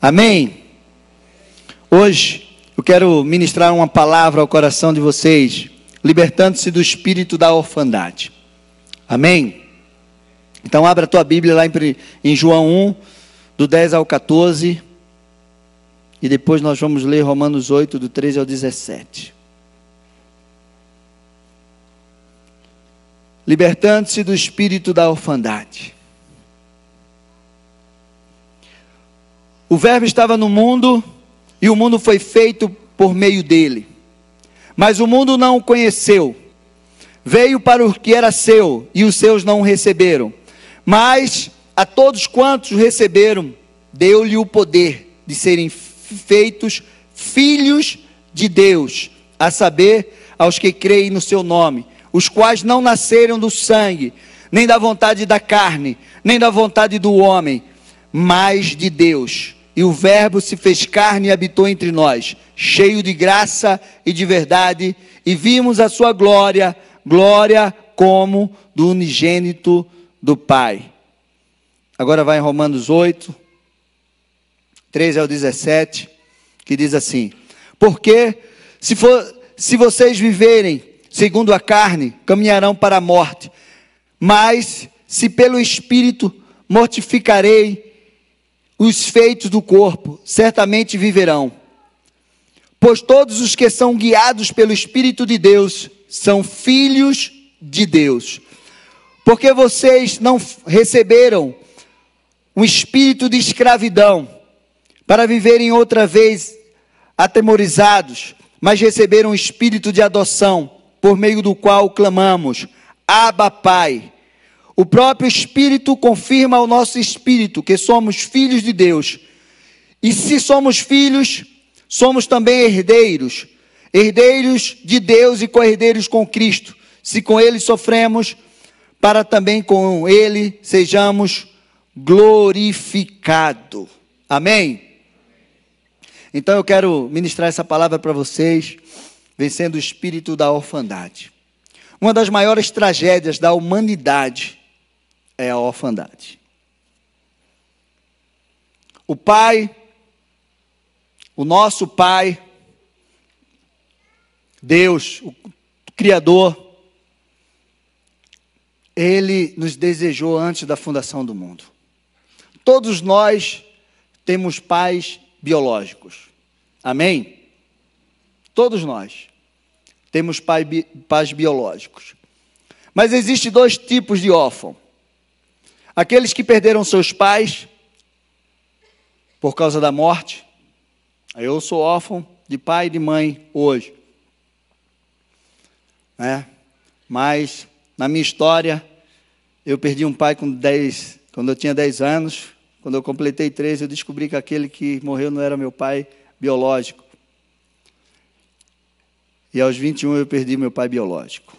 Amém? Hoje eu quero ministrar uma palavra ao coração de vocês, libertando-se do espírito da orfandade. Amém? Então abra a tua Bíblia lá em João 1, do 10 ao 14. E depois nós vamos ler Romanos 8, do 13 ao 17. Libertando-se do espírito da orfandade. O Verbo estava no mundo e o mundo foi feito por meio dele. Mas o mundo não o conheceu. Veio para o que era seu e os seus não o receberam. Mas a todos quantos receberam, deu-lhe o poder de serem feitos filhos de Deus, a saber, aos que creem no seu nome, os quais não nasceram do sangue, nem da vontade da carne, nem da vontade do homem, mas de Deus. E o Verbo se fez carne e habitou entre nós, cheio de graça e de verdade, e vimos a sua glória, glória como do unigênito do Pai. Agora vai em Romanos 8, 13 ao 17, que diz assim: Porque se, for, se vocês viverem segundo a carne, caminharão para a morte, mas se pelo Espírito mortificarei os feitos do corpo, certamente viverão. Pois todos os que são guiados pelo Espírito de Deus são filhos de Deus. Porque vocês não receberam um espírito de escravidão para viverem outra vez atemorizados, mas receberam um espírito de adoção, por meio do qual clamamos: Abba, Pai. O próprio Espírito confirma ao nosso espírito que somos filhos de Deus. E se somos filhos, somos também herdeiros, herdeiros de Deus e co-herdeiros com Cristo. Se com Ele sofremos, para também com Ele sejamos glorificados. Amém? Então eu quero ministrar essa palavra para vocês, vencendo o espírito da orfandade. Uma das maiores tragédias da humanidade é a orfandade. O Pai, o nosso Pai, Deus, o Criador, Ele nos desejou antes da fundação do mundo. Todos nós temos pais biológicos. Amém? Todos nós temos pai, pais biológicos. Mas existem dois tipos de órfão Aqueles que perderam seus pais por causa da morte. Eu sou órfão de pai e de mãe hoje. Né? Mas na minha história, eu perdi um pai com 10, quando eu tinha 10 anos. Quando eu completei 13, eu descobri que aquele que morreu não era meu pai biológico. E aos 21 eu perdi meu pai biológico.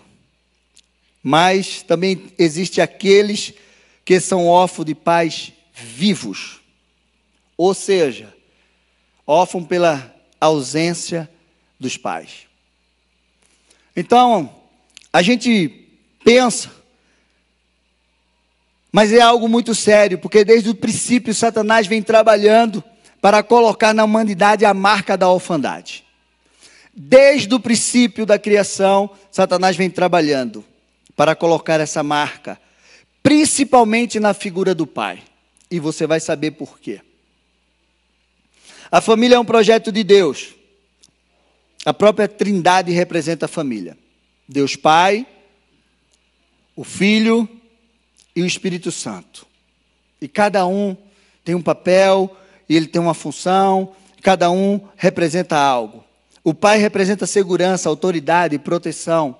Mas também existe aqueles que são órfãos de pais vivos, ou seja, órfãos pela ausência dos pais. Então, a gente pensa, mas é algo muito sério, porque desde o princípio Satanás vem trabalhando para colocar na humanidade a marca da orfandade. Desde o princípio da criação, Satanás vem trabalhando para colocar essa marca principalmente na figura do pai. E você vai saber por quê. A família é um projeto de Deus. A própria Trindade representa a família. Deus Pai, o Filho e o Espírito Santo. E cada um tem um papel, e ele tem uma função, cada um representa algo. O Pai representa segurança, autoridade, proteção.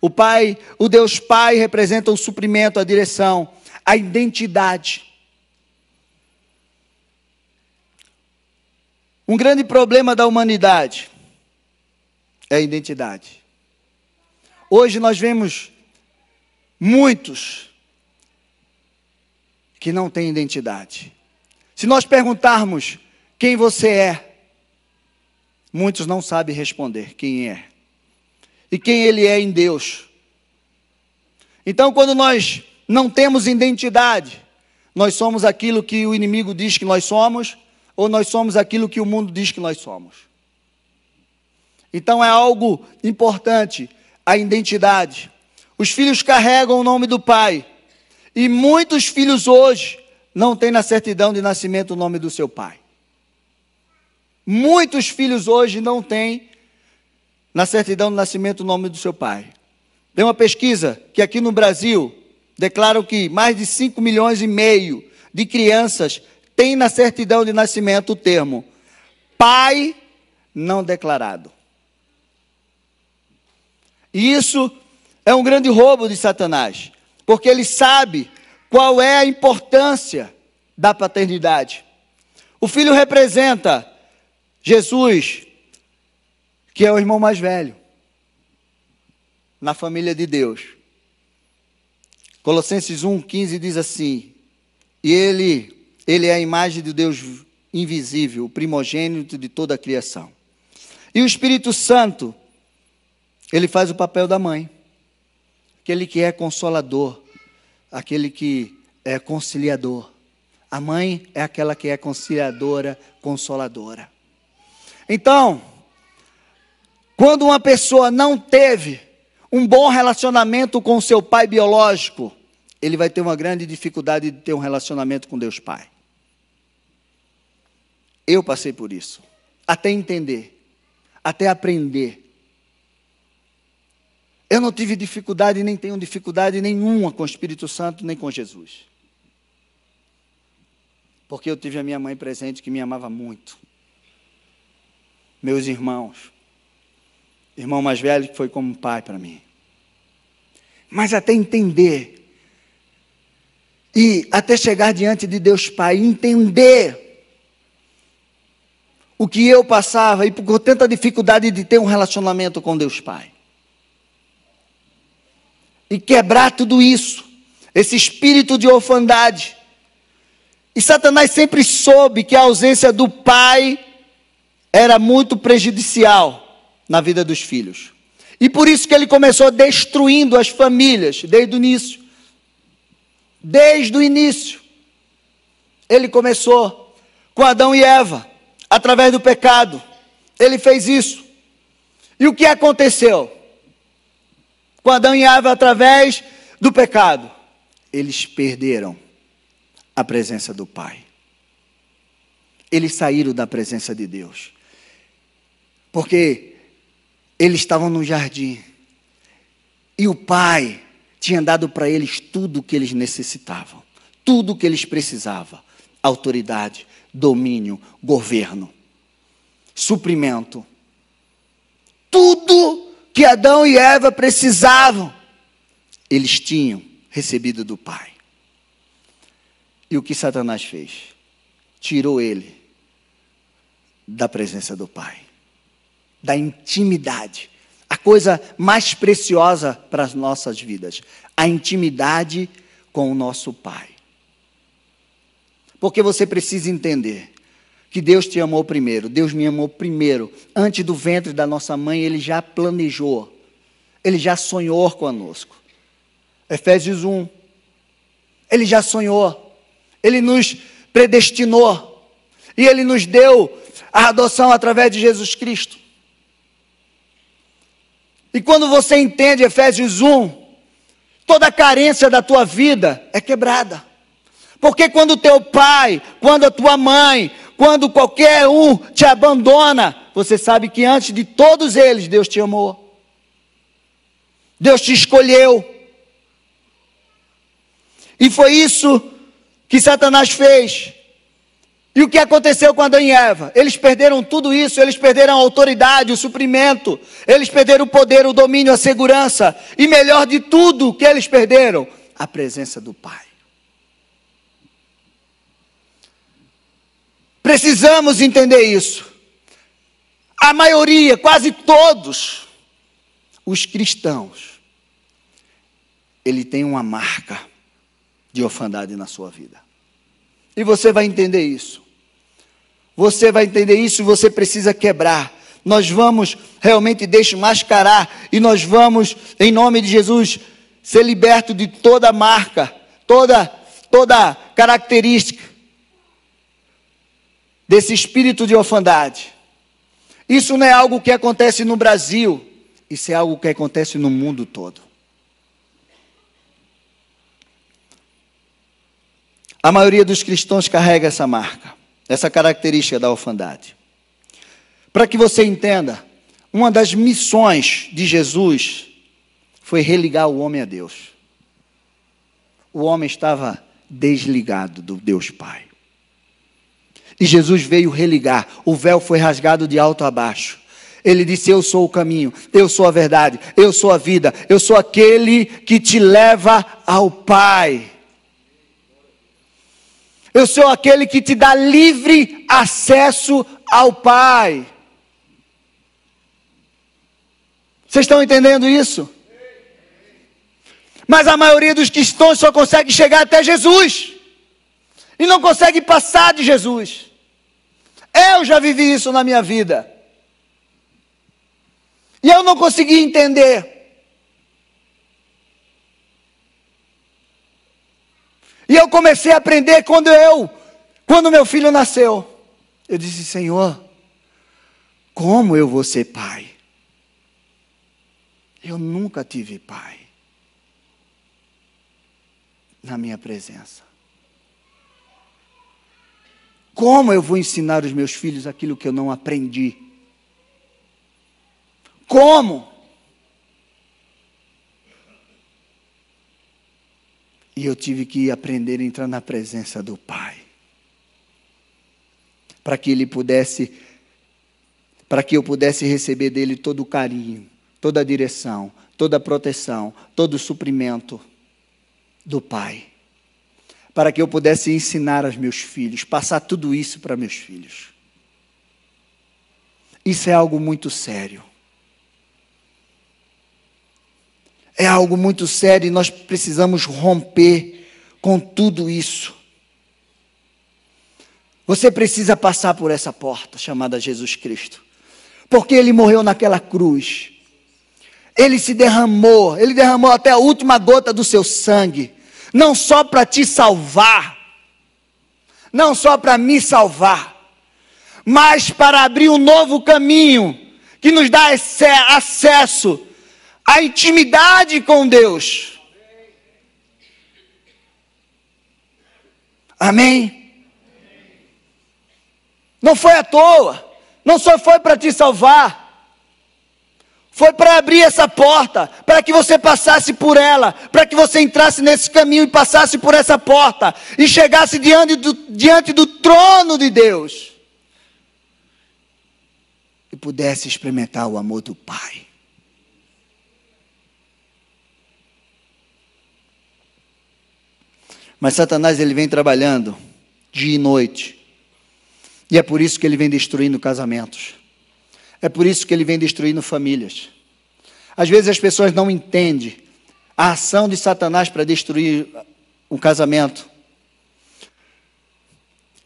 O Pai, o Deus Pai representa o suprimento, a direção, a identidade. Um grande problema da humanidade é a identidade. Hoje nós vemos muitos que não têm identidade. Se nós perguntarmos quem você é, muitos não sabem responder quem é e quem ele é em Deus. Então, quando nós não temos identidade, nós somos aquilo que o inimigo diz que nós somos, ou nós somos aquilo que o mundo diz que nós somos. Então é algo importante a identidade. Os filhos carregam o nome do pai. E muitos filhos hoje não têm na certidão de nascimento o nome do seu pai. Muitos filhos hoje não têm na certidão de nascimento o nome do seu pai. Tem uma pesquisa que aqui no Brasil declaram que mais de 5 milhões e meio de crianças têm na certidão de nascimento o termo pai não declarado. E isso é um grande roubo de Satanás, porque ele sabe qual é a importância da paternidade. O filho representa Jesus, que é o irmão mais velho na família de Deus. Colossenses 1:15 diz assim: "E ele, ele é a imagem de Deus invisível, o primogênito de toda a criação." E o Espírito Santo, ele faz o papel da mãe aquele que é consolador, aquele que é conciliador. A mãe é aquela que é conciliadora, consoladora. Então, quando uma pessoa não teve um bom relacionamento com seu pai biológico, ele vai ter uma grande dificuldade de ter um relacionamento com Deus Pai. Eu passei por isso, até entender, até aprender eu não tive dificuldade, nem tenho dificuldade nenhuma com o Espírito Santo, nem com Jesus. Porque eu tive a minha mãe presente que me amava muito. Meus irmãos. Irmão mais velho que foi como pai para mim. Mas até entender. E até chegar diante de Deus Pai, entender o que eu passava e por tanta dificuldade de ter um relacionamento com Deus Pai e quebrar tudo isso, esse espírito de orfandade. E Satanás sempre soube que a ausência do pai era muito prejudicial na vida dos filhos. E por isso que ele começou destruindo as famílias desde o início. Desde o início. Ele começou com Adão e Eva, através do pecado. Ele fez isso. E o que aconteceu? com Adão e Eva através do pecado, eles perderam a presença do Pai. Eles saíram da presença de Deus. Porque eles estavam no jardim. E o Pai tinha dado para eles tudo o que eles necessitavam, tudo o que eles precisavam: autoridade, domínio, governo, suprimento. Tudo que Adão e Eva precisavam, eles tinham recebido do Pai. E o que Satanás fez? Tirou ele da presença do Pai, da intimidade, a coisa mais preciosa para as nossas vidas, a intimidade com o nosso Pai. Porque você precisa entender que Deus te amou primeiro, Deus me amou primeiro. Antes do ventre da nossa mãe, Ele já planejou, Ele já sonhou conosco. Efésios 1. Ele já sonhou, Ele nos predestinou, e Ele nos deu a adoção através de Jesus Cristo. E quando você entende Efésios 1, toda a carência da tua vida é quebrada. Porque quando teu pai, quando a tua mãe, quando qualquer um te abandona, você sabe que antes de todos eles, Deus te amou. Deus te escolheu. E foi isso que Satanás fez. E o que aconteceu com Adão e Eva? Eles perderam tudo isso, eles perderam a autoridade, o suprimento, eles perderam o poder, o domínio, a segurança, e melhor de tudo, o que eles perderam? A presença do Pai. Precisamos entender isso. A maioria, quase todos, os cristãos, ele tem uma marca de orfandade na sua vida. E você vai entender isso. Você vai entender isso você precisa quebrar. Nós vamos realmente desmascarar e nós vamos, em nome de Jesus, ser liberto de toda marca, toda toda característica desse espírito de orfandade. Isso não é algo que acontece no Brasil, isso é algo que acontece no mundo todo. A maioria dos cristãos carrega essa marca, essa característica da orfandade. Para que você entenda, uma das missões de Jesus foi religar o homem a Deus. O homem estava desligado do Deus Pai. E Jesus veio religar. O véu foi rasgado de alto a baixo. Ele disse: Eu sou o caminho, eu sou a verdade, eu sou a vida, eu sou aquele que te leva ao Pai. Eu sou aquele que te dá livre acesso ao Pai. Vocês estão entendendo isso? Mas a maioria dos cristãos só consegue chegar até Jesus e não consegue passar de Jesus. Eu já vivi isso na minha vida. E eu não consegui entender. E eu comecei a aprender quando eu, quando meu filho nasceu. Eu disse, Senhor, como eu vou ser pai? Eu nunca tive pai na minha presença. Como eu vou ensinar os meus filhos aquilo que eu não aprendi? Como? E eu tive que aprender a entrar na presença do Pai. Para que ele pudesse, para que eu pudesse receber dele todo o carinho, toda a direção, toda a proteção, todo o suprimento do Pai para que eu pudesse ensinar aos meus filhos, passar tudo isso para meus filhos. Isso é algo muito sério. É algo muito sério e nós precisamos romper com tudo isso. Você precisa passar por essa porta chamada Jesus Cristo. Porque ele morreu naquela cruz. Ele se derramou, ele derramou até a última gota do seu sangue não só para te salvar, não só para me salvar, mas para abrir um novo caminho que nos dá acesso à intimidade com Deus. Amém? Não foi à toa, não só foi para te salvar, foi para abrir essa porta, para que você passasse por ela, para que você entrasse nesse caminho e passasse por essa porta, e chegasse diante do, diante do trono de Deus, e pudesse experimentar o amor do Pai. Mas Satanás ele vem trabalhando dia e noite. E é por isso que ele vem destruindo casamentos. É por isso que ele vem destruindo famílias. Às vezes as pessoas não entendem a ação de Satanás para destruir um casamento.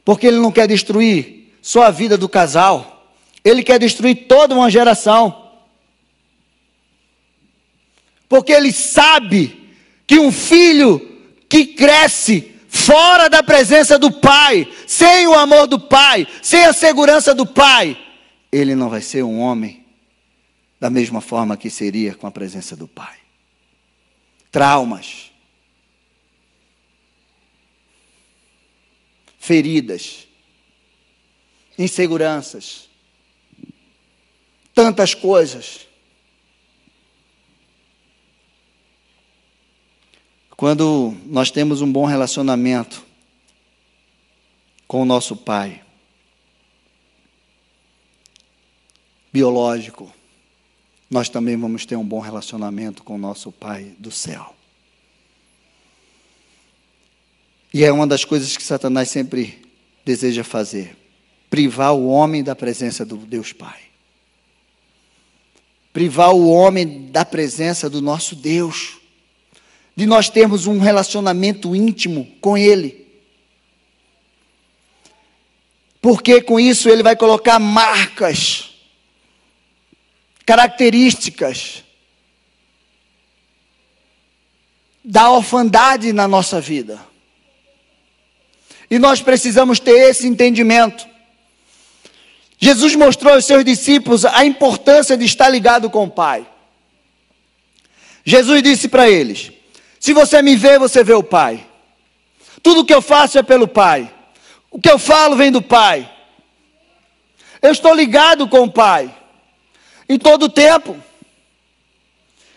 Porque ele não quer destruir só a vida do casal, ele quer destruir toda uma geração. Porque ele sabe que um filho que cresce fora da presença do pai, sem o amor do pai, sem a segurança do pai, ele não vai ser um homem da mesma forma que seria com a presença do Pai. Traumas, feridas, inseguranças, tantas coisas. Quando nós temos um bom relacionamento com o nosso Pai, biológico, nós também vamos ter um bom relacionamento com o nosso Pai do céu. E é uma das coisas que Satanás sempre deseja fazer: privar o homem da presença do Deus Pai. Privar o homem da presença do nosso Deus. De nós termos um relacionamento íntimo com Ele. Porque com isso ele vai colocar marcas características da orfandade na nossa vida. E nós precisamos ter esse entendimento Jesus mostrou aos seus discípulos a importância de estar ligado com o Pai. Jesus disse para eles: Se você me vê, você vê o Pai. Tudo que eu faço é pelo Pai. O que eu falo vem do Pai. Eu estou ligado com o Pai em todo o tempo.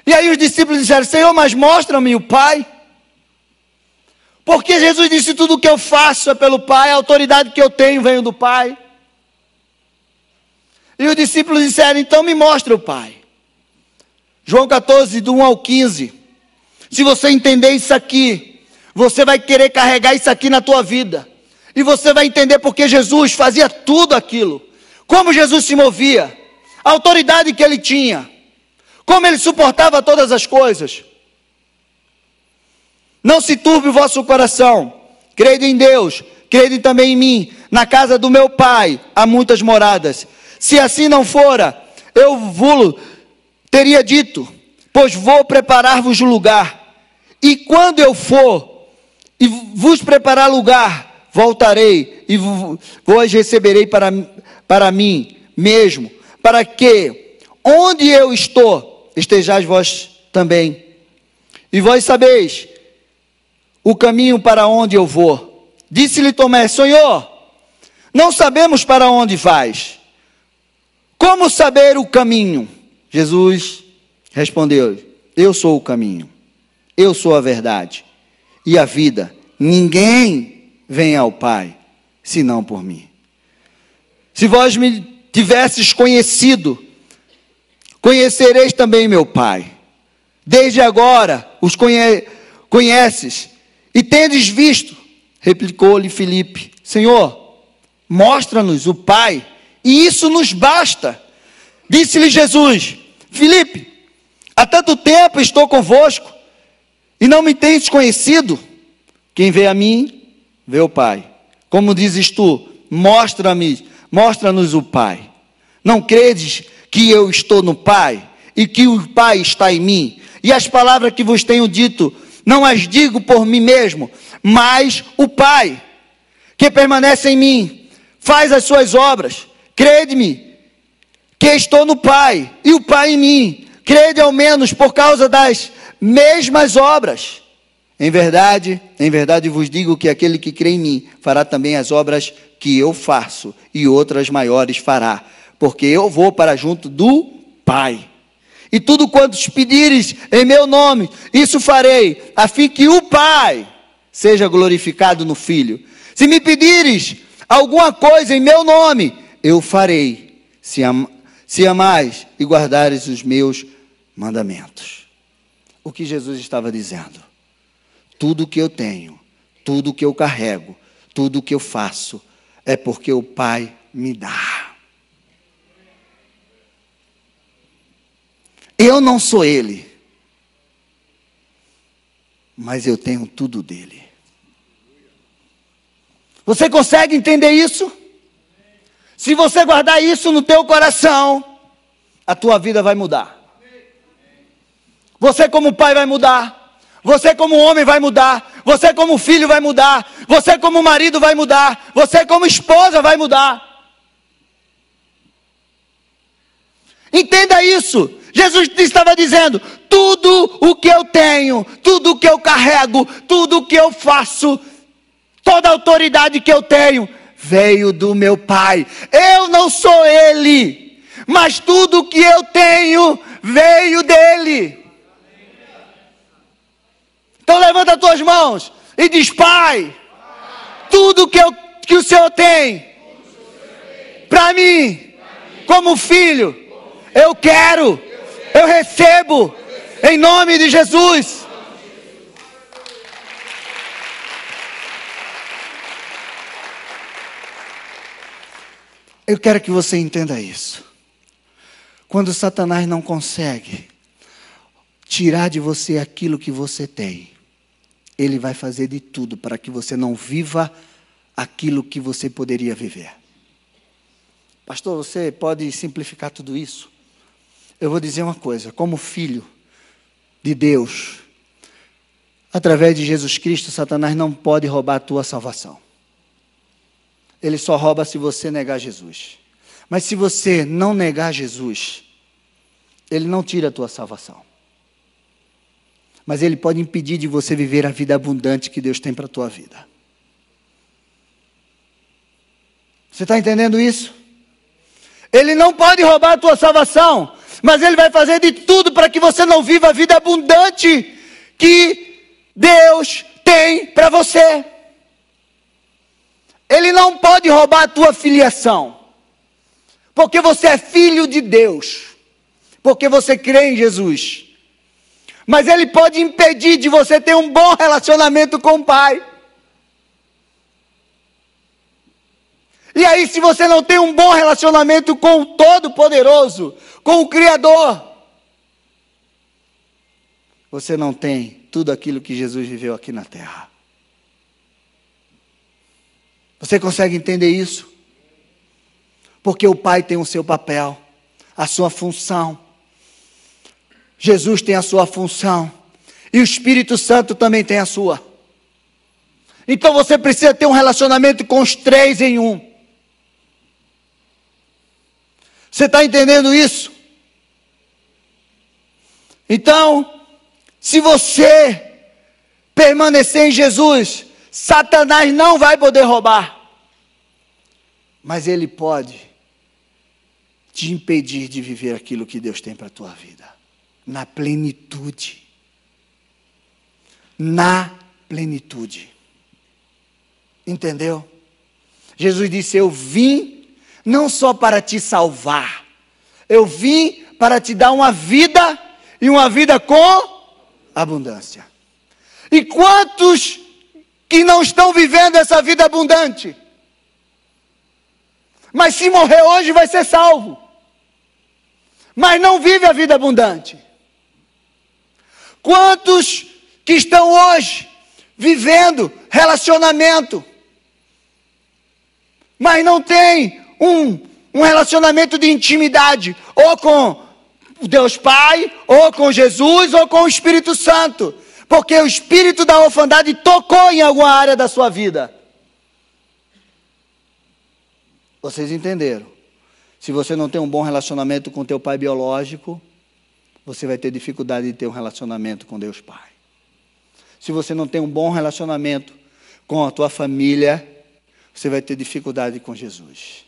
E aí os discípulos disseram: Senhor, mas mostra-me o Pai. Porque Jesus disse: tudo que eu faço é pelo Pai, a autoridade que eu tenho vem do Pai. E os discípulos disseram: então me mostra o Pai. João 14, do 1 ao 15. Se você entender isso aqui, você vai querer carregar isso aqui na tua vida. E você vai entender porque Jesus fazia tudo aquilo. Como Jesus se movia, a autoridade que ele tinha, como ele suportava todas as coisas. Não se turbe o vosso coração. Crede em Deus, crede também em mim. Na casa do meu pai há muitas moradas. Se assim não fora, eu teria dito, pois vou preparar-vos lugar. E quando eu for e vos preparar lugar, voltarei e vos receberei para, para mim mesmo, para que onde eu estou, estejais vós também. E vós sabeis o caminho para onde eu vou. Disse-lhe Tomé: Senhor, não sabemos para onde vais. Como saber o caminho? Jesus respondeu: Eu sou o caminho, eu sou a verdade e a vida. Ninguém vem ao Pai senão por mim. Se vós me tivesses conhecido, conhecereis também meu Pai. Desde agora os conhe conheces e tendes visto, replicou-lhe Filipe: Senhor, mostra-nos o Pai, e isso nos basta. Disse-lhe Jesus: Filipe, há tanto tempo estou convosco, e não me tens conhecido. Quem vê a mim, vê o Pai. Como dizes tu, mostra-me, mostra-nos o Pai. Não credes que eu estou no Pai e que o Pai está em mim? E as palavras que vos tenho dito, não as digo por mim mesmo, mas o Pai, que permanece em mim, faz as suas obras. Crede-me, que estou no Pai, e o Pai em mim. Crede ao menos por causa das mesmas obras. Em verdade, em verdade vos digo que aquele que crê em mim fará também as obras que eu faço, e outras maiores fará, porque eu vou para junto do Pai. E tudo quanto pedires em meu nome, isso farei, a fim que o Pai seja glorificado no Filho. Se me pedires alguma coisa em meu nome, eu farei, se, am se amais e guardares os meus mandamentos. O que Jesus estava dizendo? Tudo que eu tenho, tudo que eu carrego, tudo que eu faço, é porque o Pai me dá. Eu não sou ele, mas eu tenho tudo dele. Você consegue entender isso? Se você guardar isso no teu coração, a tua vida vai mudar. Você como pai vai mudar. Você como homem vai mudar. Você como filho vai mudar. Você como marido vai mudar. Você como esposa vai mudar. Entenda isso. Jesus estava dizendo: tudo o que eu tenho, tudo o que eu carrego, tudo o que eu faço, toda a autoridade que eu tenho, veio do meu Pai. Eu não sou Ele, mas tudo o que eu tenho veio dele. Então levanta as tuas mãos e diz: Pai, tudo que, eu, que o Senhor tem para mim, como filho, eu quero eu recebo em nome de Jesus. Eu quero que você entenda isso. Quando Satanás não consegue tirar de você aquilo que você tem, ele vai fazer de tudo para que você não viva aquilo que você poderia viver. Pastor, você pode simplificar tudo isso? eu vou dizer uma coisa: como filho de Deus, através de Jesus Cristo, Satanás não pode roubar a tua salvação. Ele só rouba se você negar Jesus. Mas se você não negar Jesus, Ele não tira a tua salvação. Mas Ele pode impedir de você viver a vida abundante que Deus tem para a tua vida. Você está entendendo isso? Ele não pode roubar a tua salvação, mas Ele vai fazer de tudo para que você não viva a vida abundante que Deus tem para você. Ele não pode roubar a tua filiação, porque você é filho de Deus, porque você crê em Jesus. Mas ele pode impedir de você ter um bom relacionamento com o Pai. E aí, se você não tem um bom relacionamento com o Todo-Poderoso, com o Criador, você não tem tudo aquilo que Jesus viveu aqui na terra. Você consegue entender isso? Porque o Pai tem o seu papel, a sua função. Jesus tem a sua função. E o Espírito Santo também tem a sua. Então você precisa ter um relacionamento com os três em um. Você está entendendo isso? Então, se você permanecer em Jesus, Satanás não vai poder roubar, mas ele pode te impedir de viver aquilo que Deus tem para a tua vida, na plenitude. Na plenitude. Entendeu? Jesus disse: Eu vim não só para te salvar, eu vim para te dar uma vida e uma vida com abundância. E quantos que não estão vivendo essa vida abundante. Mas se morrer hoje vai ser salvo. Mas não vive a vida abundante. Quantos que estão hoje vivendo relacionamento, mas não tem um, um relacionamento de intimidade, ou com Deus Pai, ou com Jesus, ou com o Espírito Santo. Porque o espírito da orfandade tocou em alguma área da sua vida. Vocês entenderam? Se você não tem um bom relacionamento com teu pai biológico, você vai ter dificuldade de ter um relacionamento com Deus Pai. Se você não tem um bom relacionamento com a tua família, você vai ter dificuldade com Jesus.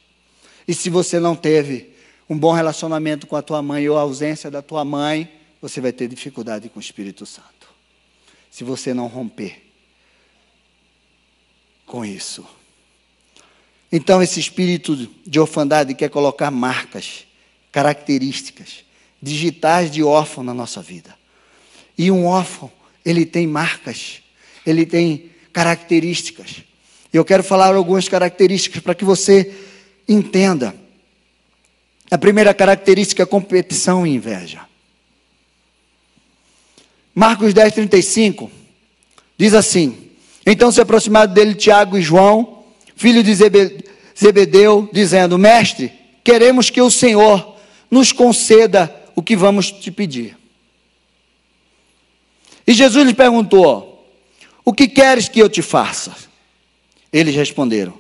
E se você não teve um bom relacionamento com a tua mãe ou a ausência da tua mãe, você vai ter dificuldade com o Espírito Santo se você não romper com isso. Então, esse espírito de orfandade quer colocar marcas, características, digitais de órfão na nossa vida. E um órfão, ele tem marcas, ele tem características. Eu quero falar algumas características para que você entenda. A primeira característica é competição e inveja. Marcos 10, 35, diz assim: Então se aproximaram dele Tiago e João, filho de Zebedeu, dizendo: Mestre, queremos que o Senhor nos conceda o que vamos te pedir. E Jesus lhe perguntou: O que queres que eu te faça? Eles responderam: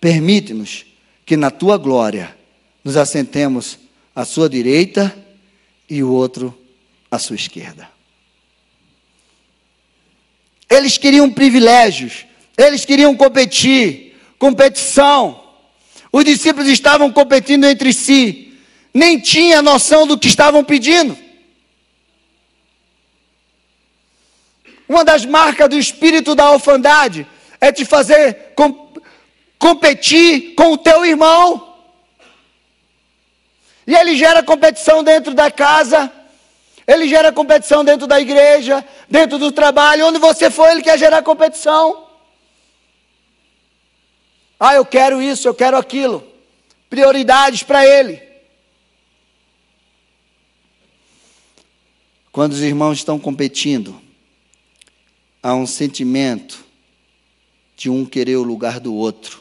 Permite-nos que na tua glória nos assentemos à sua direita e o outro à sua esquerda. Eles queriam privilégios, eles queriam competir, competição. Os discípulos estavam competindo entre si, nem tinha noção do que estavam pedindo. Uma das marcas do espírito da orfandade é te fazer com, competir com o teu irmão. E ele gera competição dentro da casa, ele gera competição dentro da igreja, dentro do trabalho, onde você for, ele quer gerar competição. Ah, eu quero isso, eu quero aquilo. Prioridades para ele. Quando os irmãos estão competindo, há um sentimento de um querer o lugar do outro,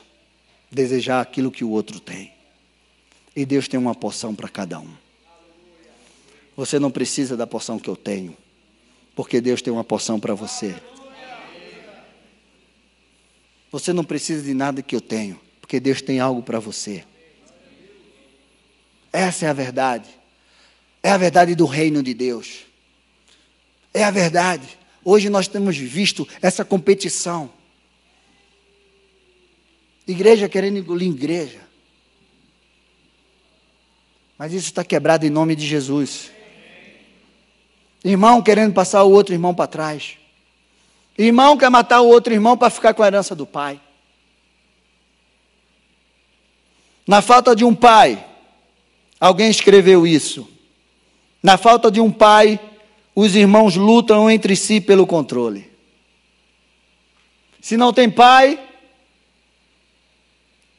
desejar aquilo que o outro tem. E Deus tem uma porção para cada um. Você não precisa da porção que eu tenho, porque Deus tem uma porção para você. Você não precisa de nada que eu tenho, porque Deus tem algo para você. Essa é a verdade. É a verdade do reino de Deus. É a verdade. Hoje nós temos visto essa competição. Igreja querendo engolir igreja. Mas isso está quebrado em nome de Jesus. Irmão querendo passar o outro irmão para trás. Irmão quer matar o outro irmão para ficar com a herança do pai. Na falta de um pai, alguém escreveu isso. Na falta de um pai, os irmãos lutam entre si pelo controle. Se não tem pai,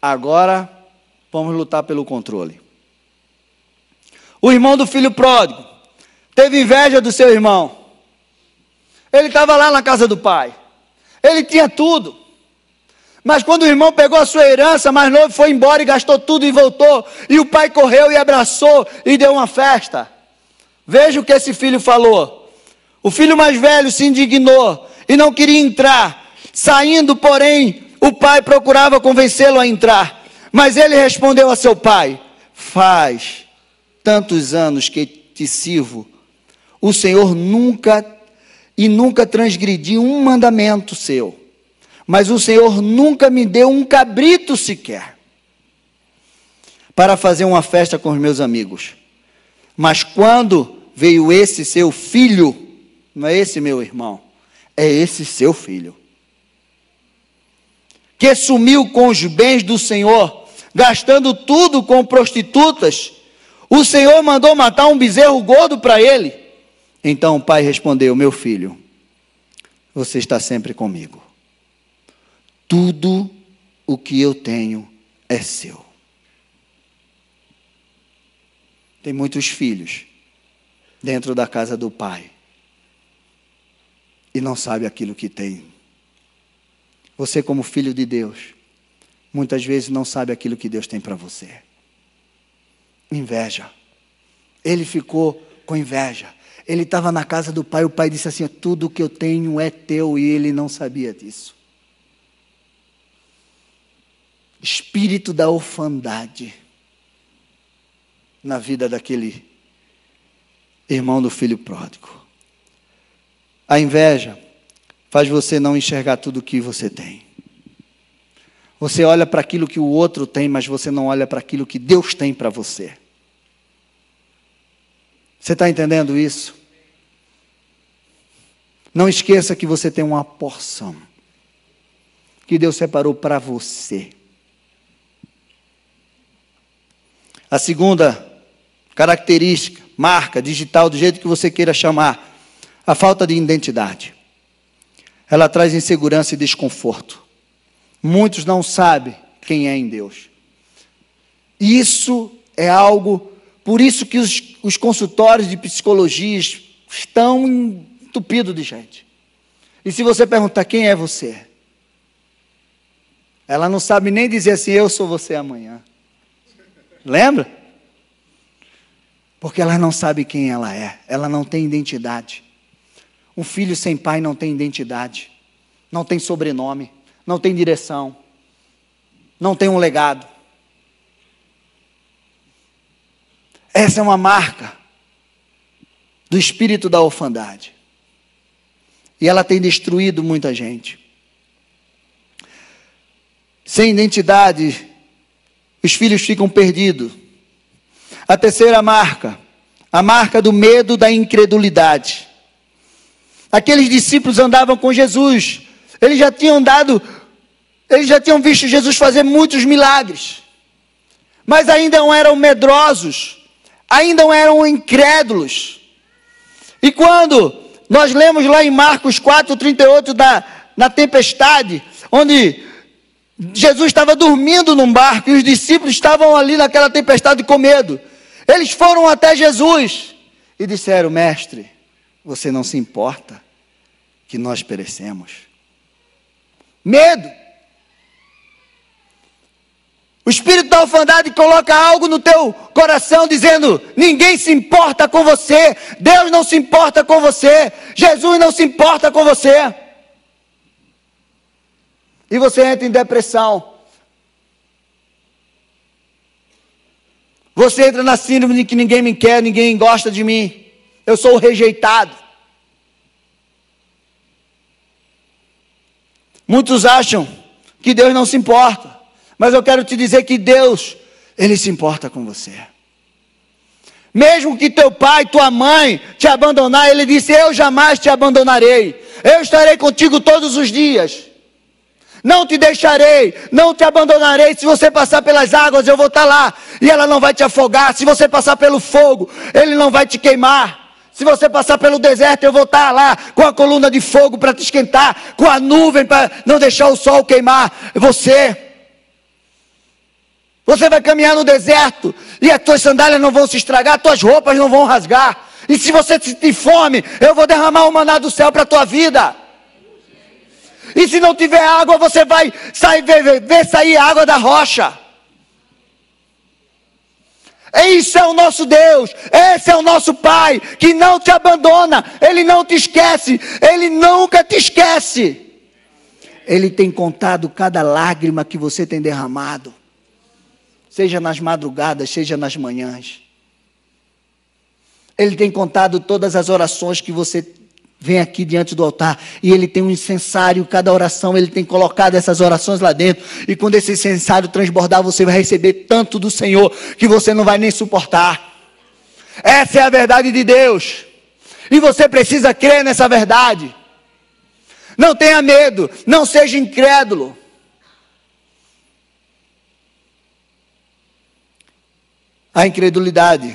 agora vamos lutar pelo controle. O irmão do filho pródigo teve inveja do seu irmão. Ele estava lá na casa do pai. Ele tinha tudo. Mas quando o irmão pegou a sua herança, mais novo, foi embora e gastou tudo e voltou. E o pai correu e abraçou e deu uma festa. Veja o que esse filho falou. O filho mais velho se indignou e não queria entrar. Saindo, porém, o pai procurava convencê-lo a entrar. Mas ele respondeu a seu pai: Faz tantos anos que te sirvo, o Senhor nunca e nunca transgredi um mandamento seu. Mas o Senhor nunca me deu um cabrito sequer para fazer uma festa com os meus amigos. Mas quando veio esse seu filho, não é esse meu irmão, é esse seu filho, que sumiu com os bens do Senhor, gastando tudo com prostitutas, o Senhor mandou matar um bezerro gordo para ele. Então o pai respondeu: Meu filho, você está sempre comigo. Tudo o que eu tenho é seu. Tem muitos filhos dentro da casa do pai e não sabe aquilo que tem. Você, como filho de Deus, muitas vezes não sabe aquilo que Deus tem para você. Inveja. Ele ficou com inveja. Ele estava na casa do pai, o pai disse assim: Tudo que eu tenho é teu, e ele não sabia disso. Espírito da orfandade na vida daquele irmão do filho pródigo. A inveja faz você não enxergar tudo o que você tem. Você olha para aquilo que o outro tem, mas você não olha para aquilo que Deus tem para você. Você está entendendo isso? Não esqueça que você tem uma porção que Deus separou para você. A segunda característica, marca, digital, do jeito que você queira chamar, a falta de identidade. Ela traz insegurança e desconforto. Muitos não sabem quem é em Deus. Isso é algo por isso que os, os consultórios de psicologia estão entupidos de gente. E se você perguntar quem é você, ela não sabe nem dizer assim, eu sou você amanhã. Lembra? Porque ela não sabe quem ela é, ela não tem identidade. Um filho sem pai não tem identidade, não tem sobrenome, não tem direção, não tem um legado. Essa é uma marca do espírito da orfandade. E ela tem destruído muita gente. Sem identidade, os filhos ficam perdidos. A terceira marca, a marca do medo da incredulidade. Aqueles discípulos andavam com Jesus, eles já tinham dado, eles já tinham visto Jesus fazer muitos milagres, mas ainda não eram medrosos, ainda eram incrédulos. E quando nós lemos lá em Marcos 4,38 da, na tempestade, onde Jesus estava dormindo num barco e os discípulos estavam ali naquela tempestade com medo. Eles foram até Jesus e disseram: Mestre, você não se importa que nós perecemos. Medo. O espírito da orfandade coloca algo no teu coração dizendo: ninguém se importa com você, Deus não se importa com você, Jesus não se importa com você. E você entra em depressão. Você entra na síndrome de que ninguém me quer, ninguém gosta de mim. Eu sou rejeitado. Muitos acham que Deus não se importa, mas eu quero te dizer que Deus, Ele se importa com você. Mesmo que teu pai, tua mãe te abandonar, Ele disse: Eu jamais te abandonarei, eu estarei contigo todos os dias. Não te deixarei, não te abandonarei. Se você passar pelas águas, eu vou estar lá e ela não vai te afogar. Se você passar pelo fogo, ele não vai te queimar. Se você passar pelo deserto, eu vou estar lá com a coluna de fogo para te esquentar, com a nuvem para não deixar o sol queimar você. Você vai caminhar no deserto e as tuas sandálias não vão se estragar, as tuas roupas não vão rasgar. E se você sentir fome, eu vou derramar o maná do céu para a tua vida. E se não tiver água, você vai sair, ver, ver sair água da rocha. Isso é o nosso Deus, esse é o nosso Pai, que não te abandona, Ele não te esquece, Ele nunca te esquece. Ele tem contado cada lágrima que você tem derramado, seja nas madrugadas, seja nas manhãs. Ele tem contado todas as orações que você vem aqui diante do altar e ele tem um incensário, cada oração ele tem colocado essas orações lá dentro. E quando esse incensário transbordar, você vai receber tanto do Senhor que você não vai nem suportar. Essa é a verdade de Deus. E você precisa crer nessa verdade. Não tenha medo, não seja incrédulo. A incredulidade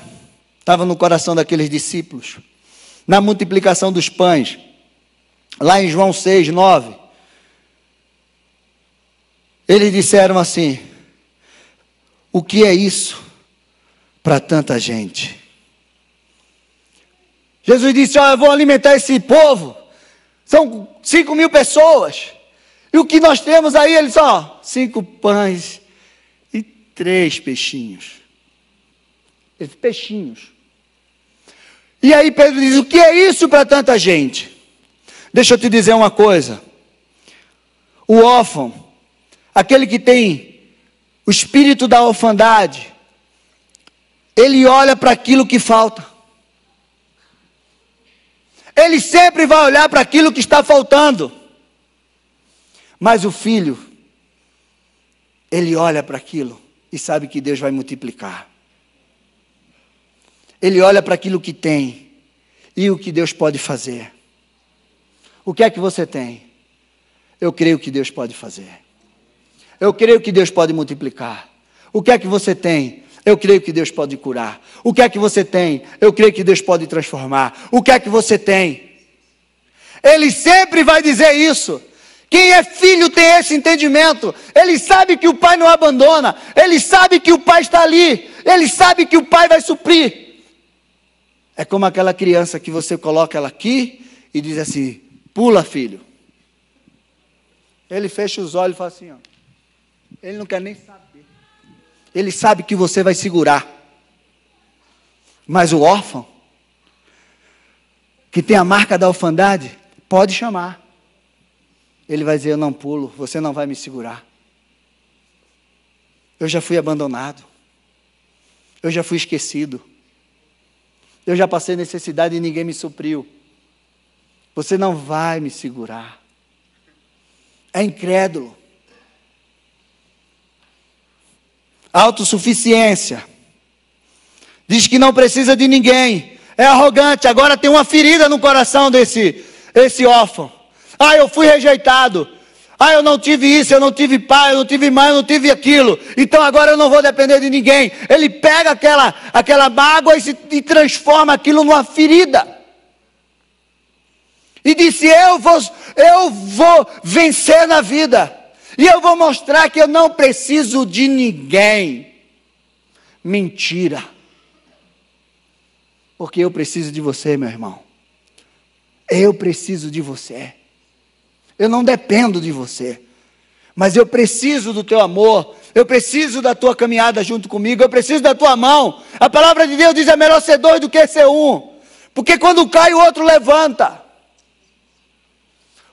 estava no coração daqueles discípulos na multiplicação dos pães, lá em João 6, 9, eles disseram assim: O que é isso para tanta gente? Jesus disse: Olha, eu vou alimentar esse povo, são cinco mil pessoas, e o que nós temos aí, eles só cinco pães e três peixinhos. Peixinhos. E aí Pedro diz: O que é isso para tanta gente? Deixa eu te dizer uma coisa. O órfão, aquele que tem o espírito da orfandade, ele olha para aquilo que falta. Ele sempre vai olhar para aquilo que está faltando. Mas o filho, ele olha para aquilo e sabe que Deus vai multiplicar. Ele olha para aquilo que tem e o que Deus pode fazer. O que é que você tem? Eu creio que Deus pode fazer. Eu creio que Deus pode multiplicar. O que é que você tem? Eu creio que Deus pode curar. O que é que você tem? Eu creio que Deus pode transformar. O que é que você tem? Ele sempre vai dizer isso. Quem é filho tem esse entendimento. Ele sabe que o pai não abandona. Ele sabe que o pai está ali. Ele sabe que o pai vai suprir. É como aquela criança que você coloca ela aqui e diz assim: pula, filho. Ele fecha os olhos e fala assim: ó. Ele não quer nem saber. Ele sabe que você vai segurar. Mas o órfão, que tem a marca da orfandade, pode chamar. Ele vai dizer: Eu não pulo, você não vai me segurar. Eu já fui abandonado. Eu já fui esquecido. Eu já passei necessidade e ninguém me supriu. Você não vai me segurar. É incrédulo. Autossuficiência. Diz que não precisa de ninguém. É arrogante. Agora tem uma ferida no coração desse esse órfão. Ah, eu fui rejeitado. Ah, eu não tive isso, eu não tive pai, eu não tive mãe, eu não tive aquilo. Então agora eu não vou depender de ninguém. Ele pega aquela, aquela mágoa e, se, e transforma aquilo numa ferida. E disse: eu vou, eu vou vencer na vida. E eu vou mostrar que eu não preciso de ninguém. Mentira. Porque eu preciso de você, meu irmão. Eu preciso de você. Eu não dependo de você. Mas eu preciso do teu amor. Eu preciso da tua caminhada junto comigo. Eu preciso da tua mão. A palavra de Deus diz: é melhor ser dois do que ser um. Porque quando cai, o outro levanta.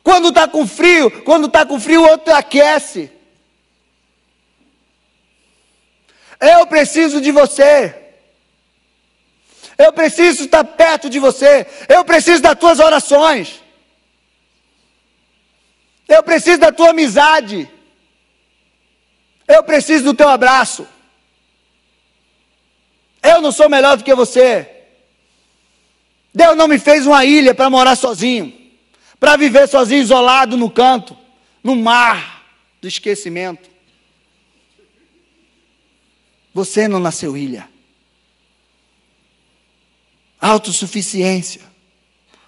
Quando está com frio, quando está com frio, o outro aquece. Eu preciso de você. Eu preciso estar perto de você. Eu preciso das tuas orações. Eu preciso da tua amizade. Eu preciso do teu abraço. Eu não sou melhor do que você. Deus não me fez uma ilha para morar sozinho, para viver sozinho, isolado no canto, no mar do esquecimento. Você não nasceu ilha. Autossuficiência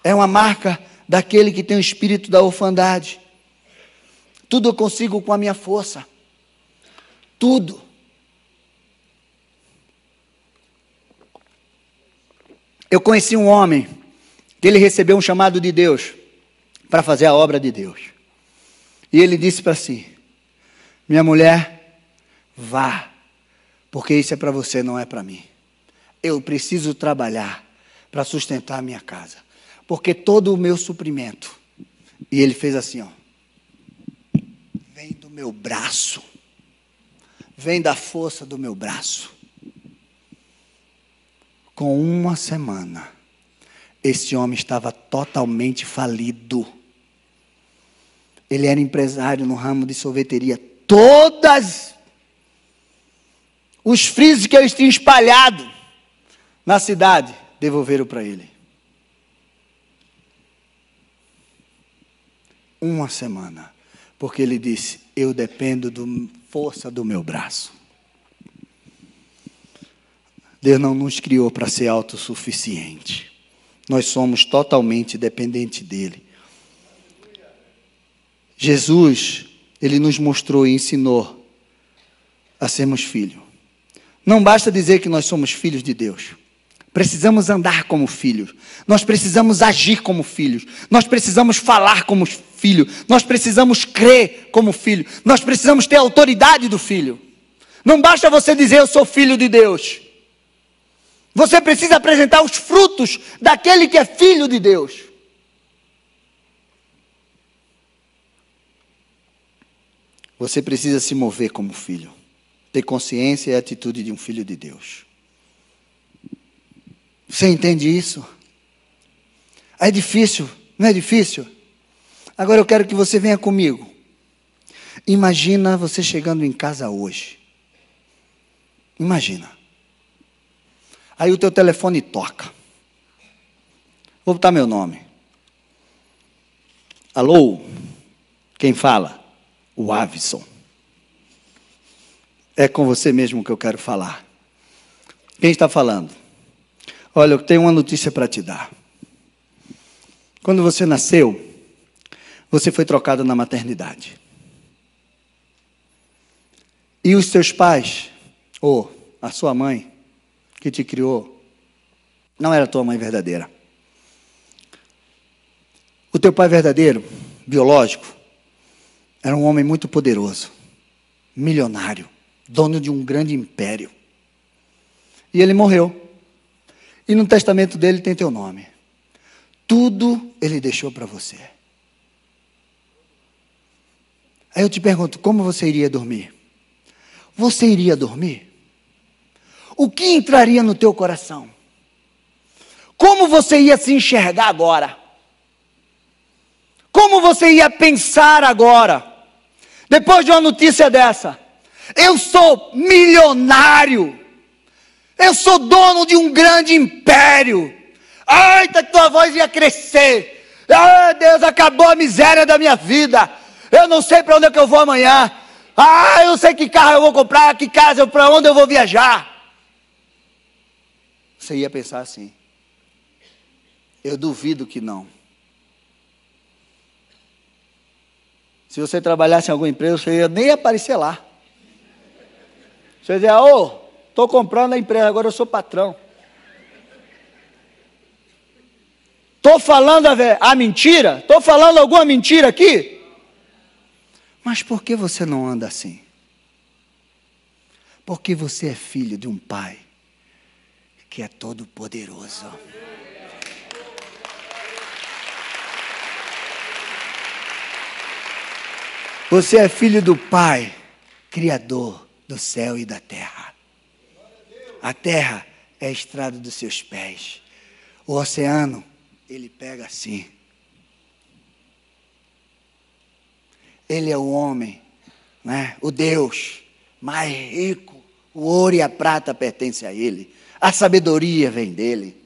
é uma marca daquele que tem o espírito da orfandade. Tudo eu consigo com a minha força. Tudo. Eu conheci um homem que ele recebeu um chamado de Deus para fazer a obra de Deus. E ele disse para si: Minha mulher, vá, porque isso é para você, não é para mim. Eu preciso trabalhar para sustentar a minha casa, porque todo o meu suprimento. E ele fez assim, ó. Meu braço. Vem da força do meu braço com uma semana, esse homem estava totalmente falido. Ele era empresário no ramo de sorveteria. Todas os frisos que eles tinham espalhado na cidade devolveram para ele. Uma semana, porque ele disse: Eu dependo da força do meu braço. Deus não nos criou para ser autossuficiente. Nós somos totalmente dependentes dele. Jesus, ele nos mostrou e ensinou a sermos filhos. Não basta dizer que nós somos filhos de Deus. Precisamos andar como filhos. Nós precisamos agir como filhos. Nós precisamos falar como filho. Nós precisamos crer como filho. Nós precisamos ter a autoridade do filho. Não basta você dizer eu sou filho de Deus. Você precisa apresentar os frutos daquele que é filho de Deus. Você precisa se mover como filho, ter consciência e atitude de um filho de Deus. Você entende isso? É difícil, não é difícil? Agora eu quero que você venha comigo. Imagina você chegando em casa hoje. Imagina. Aí o teu telefone toca. Vou botar meu nome. Alô? Quem fala? O Avison. É com você mesmo que eu quero falar. Quem está falando? Olha, eu tenho uma notícia para te dar. Quando você nasceu, você foi trocado na maternidade. E os seus pais, ou a sua mãe, que te criou não era tua mãe verdadeira. O teu pai verdadeiro, biológico, era um homem muito poderoso, milionário, dono de um grande império. E ele morreu. E no testamento dele tem teu nome. Tudo ele deixou para você. Aí eu te pergunto, como você iria dormir? Você iria dormir? o que entraria no teu coração? Como você ia se enxergar agora? Como você ia pensar agora? Depois de uma notícia dessa, eu sou milionário, eu sou dono de um grande império. Ai, que tua voz ia crescer. Ai, Deus, acabou a miséria da minha vida. Eu não sei para onde é que eu vou amanhã. Ah, eu sei que carro eu vou comprar, que casa, para onde eu vou viajar. Você ia pensar assim. Eu duvido que não. Se você trabalhasse em alguma empresa, você ia nem aparecer lá. Você ia dizer, ô, estou comprando a empresa, agora eu sou patrão. Estou falando a, a mentira? Estou falando alguma mentira aqui? Mas por que você não anda assim? Porque você é filho de um pai que é todo poderoso. Você é filho do Pai, Criador do céu e da terra. A terra é a estrada dos seus pés. O oceano, ele pega assim. Ele é o homem, né? o Deus mais rico. O ouro e a prata pertencem a ele. A sabedoria vem dele.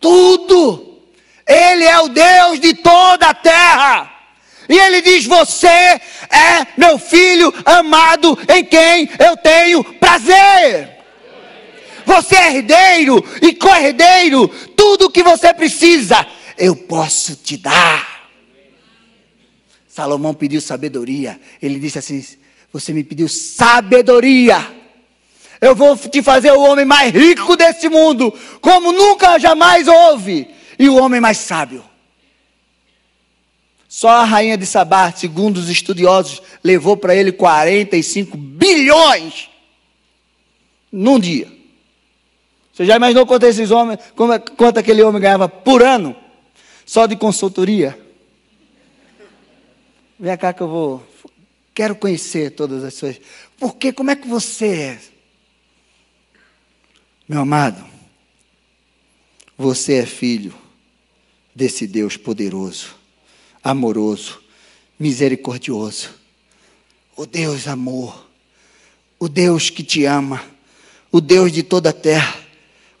Tudo. Ele é o Deus de toda a terra. E ele diz: Você é meu filho amado em quem eu tenho prazer. Você é herdeiro e co-herdeiro. Tudo o que você precisa, eu posso te dar. Salomão pediu sabedoria. Ele disse assim: Você me pediu sabedoria. Eu vou te fazer o homem mais rico desse mundo, como nunca jamais houve, e o homem mais sábio. Só a rainha de Sabá, segundo os estudiosos, levou para ele 45 bilhões num dia. Você já imaginou quanto esses homens, quanto aquele homem ganhava por ano? Só de consultoria? Vem cá que eu vou. Quero conhecer todas as suas. Por quê? Como é que você é? Meu amado, você é filho desse Deus poderoso, amoroso, misericordioso. O Deus amor, o Deus que te ama, o Deus de toda a terra.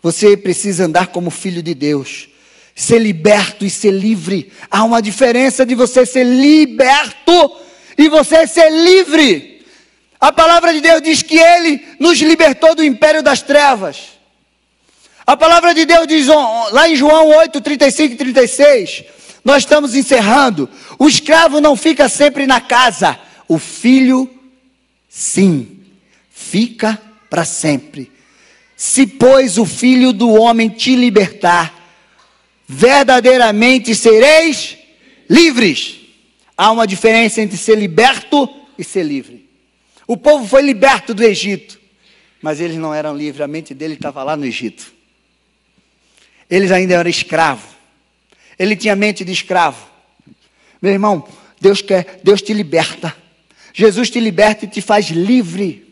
Você precisa andar como filho de Deus ser liberto e ser livre. Há uma diferença de você ser liberto e você ser livre. A palavra de Deus diz que Ele nos libertou do império das trevas. A palavra de Deus diz lá em João 8, 35 e 36, nós estamos encerrando. O escravo não fica sempre na casa, o filho, sim, fica para sempre. Se, pois, o filho do homem te libertar, verdadeiramente sereis livres. Há uma diferença entre ser liberto e ser livre. O povo foi liberto do Egito, mas eles não eram livres, a mente dele estava lá no Egito. Eles ainda eram escravos. Ele tinha mente de escravo. Meu irmão, Deus quer, Deus te liberta. Jesus te liberta e te faz livre.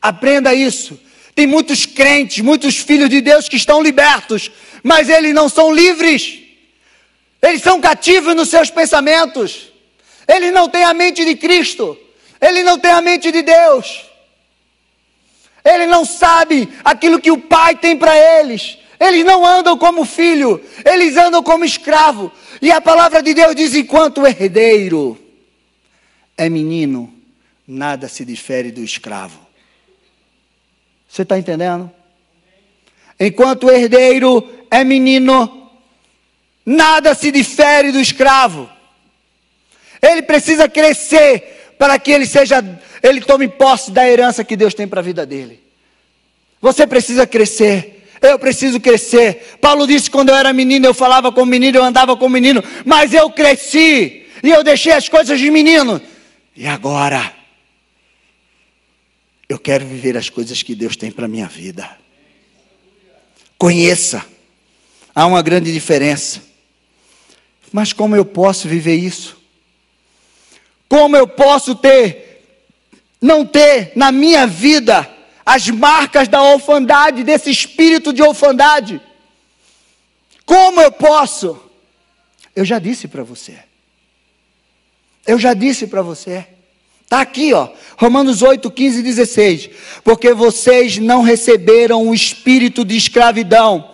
Aprenda isso. Tem muitos crentes, muitos filhos de Deus que estão libertos, mas eles não são livres. Eles são cativos nos seus pensamentos. Eles não têm a mente de Cristo. Eles não têm a mente de Deus. Eles não sabem aquilo que o Pai tem para eles. Eles não andam como filho, eles andam como escravo. E a palavra de Deus diz: enquanto herdeiro é menino, nada se difere do escravo. Você está entendendo? Enquanto herdeiro é menino, nada se difere do escravo. Ele precisa crescer para que ele seja, ele tome posse da herança que Deus tem para a vida dele. Você precisa crescer. Eu preciso crescer. Paulo disse: quando eu era menino, eu falava como menino, eu andava como menino, mas eu cresci e eu deixei as coisas de menino. E agora eu quero viver as coisas que Deus tem para a minha vida. Conheça. Há uma grande diferença. Mas como eu posso viver isso? Como eu posso ter, não ter na minha vida as marcas da orfandade, desse espírito de orfandade? Como eu posso? Eu já disse para você. Eu já disse para você. Está aqui, ó, Romanos 8, 15 e 16. Porque vocês não receberam o espírito de escravidão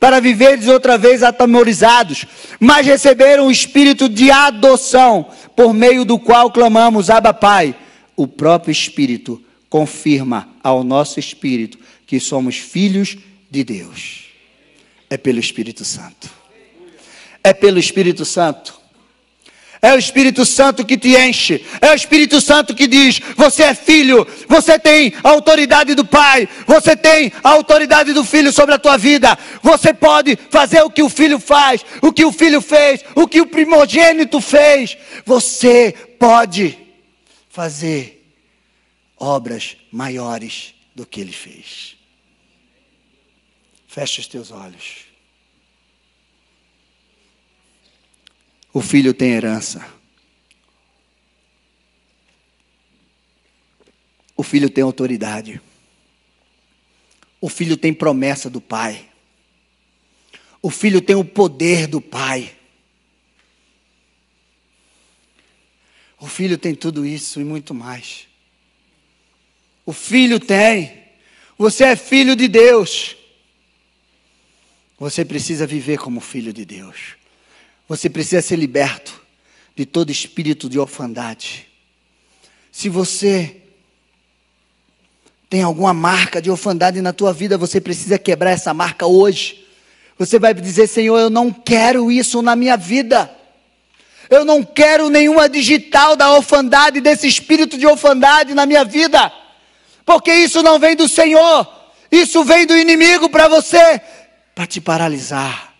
para viverdes outra vez atemorizados, mas receberam o espírito de adoção, por meio do qual clamamos, Abba Pai. O próprio Espírito confirma ao nosso espírito que somos filhos de Deus. É pelo Espírito Santo. É pelo Espírito Santo. É o Espírito Santo que te enche. É o Espírito Santo que diz: você é filho, você tem a autoridade do Pai, você tem a autoridade do Filho sobre a tua vida. Você pode fazer o que o filho faz, o que o filho fez, o que o primogênito fez. Você pode fazer obras maiores do que ele fez. Feche os teus olhos. O filho tem herança. O filho tem autoridade. O filho tem promessa do pai. O filho tem o poder do pai. O filho tem tudo isso e muito mais. O filho tem. Você é filho de Deus. Você precisa viver como filho de Deus. Você precisa ser liberto de todo espírito de orfandade. Se você tem alguma marca de orfandade na tua vida, você precisa quebrar essa marca hoje. Você vai dizer, Senhor, eu não quero isso na minha vida. Eu não quero nenhuma digital da orfandade, desse espírito de orfandade na minha vida. Porque isso não vem do Senhor. Isso vem do inimigo para você, para te paralisar,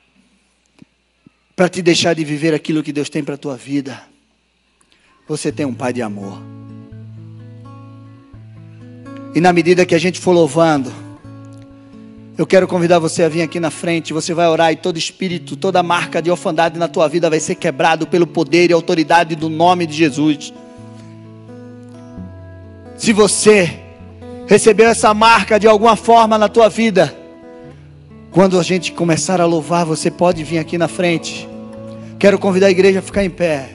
para te deixar de viver aquilo que Deus tem para a tua vida. Você tem um Pai de amor. E na medida que a gente for louvando, eu quero convidar você a vir aqui na frente. Você vai orar e todo espírito, toda marca de orfandade na tua vida vai ser quebrado pelo poder e autoridade do nome de Jesus. Se você recebeu essa marca de alguma forma na tua vida, quando a gente começar a louvar, você pode vir aqui na frente. Quero convidar a igreja a ficar em pé.